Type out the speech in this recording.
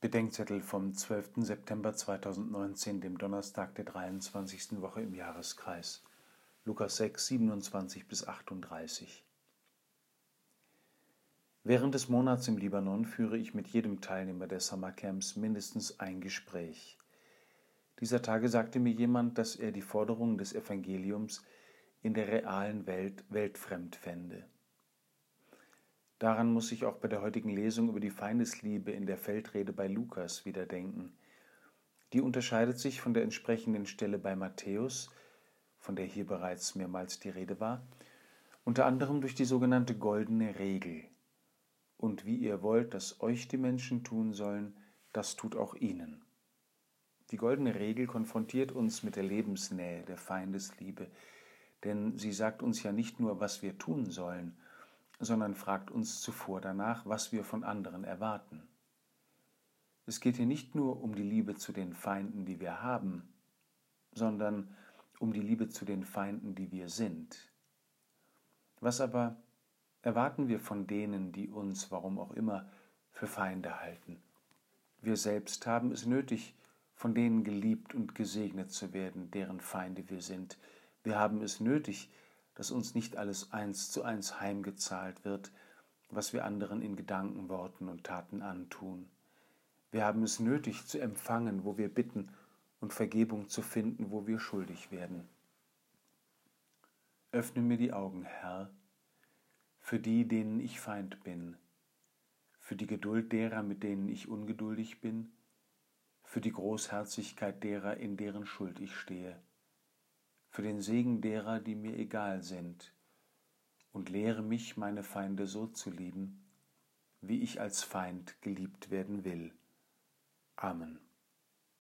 Bedenkzettel vom 12. September 2019, dem Donnerstag der 23. Woche im Jahreskreis. Lukas 6, 27 bis 38. Während des Monats im Libanon führe ich mit jedem Teilnehmer der Summercamps mindestens ein Gespräch. Dieser Tage sagte mir jemand, dass er die Forderungen des Evangeliums in der realen Welt weltfremd fände. Daran muss ich auch bei der heutigen Lesung über die Feindesliebe in der Feldrede bei Lukas wieder denken. Die unterscheidet sich von der entsprechenden Stelle bei Matthäus, von der hier bereits mehrmals die Rede war, unter anderem durch die sogenannte goldene Regel. Und wie ihr wollt, dass euch die Menschen tun sollen, das tut auch ihnen. Die goldene Regel konfrontiert uns mit der Lebensnähe, der Feindesliebe, denn sie sagt uns ja nicht nur, was wir tun sollen, sondern fragt uns zuvor danach, was wir von anderen erwarten. Es geht hier nicht nur um die Liebe zu den Feinden, die wir haben, sondern um die Liebe zu den Feinden, die wir sind. Was aber erwarten wir von denen, die uns, warum auch immer, für Feinde halten? Wir selbst haben es nötig, von denen geliebt und gesegnet zu werden, deren Feinde wir sind. Wir haben es nötig, dass uns nicht alles eins zu eins heimgezahlt wird, was wir anderen in Gedanken, Worten und Taten antun. Wir haben es nötig zu empfangen, wo wir bitten, und Vergebung zu finden, wo wir schuldig werden. Öffne mir die Augen, Herr, für die, denen ich Feind bin, für die Geduld derer, mit denen ich ungeduldig bin, für die Großherzigkeit derer, in deren Schuld ich stehe für den Segen derer, die mir egal sind, und lehre mich, meine Feinde so zu lieben, wie ich als Feind geliebt werden will. Amen.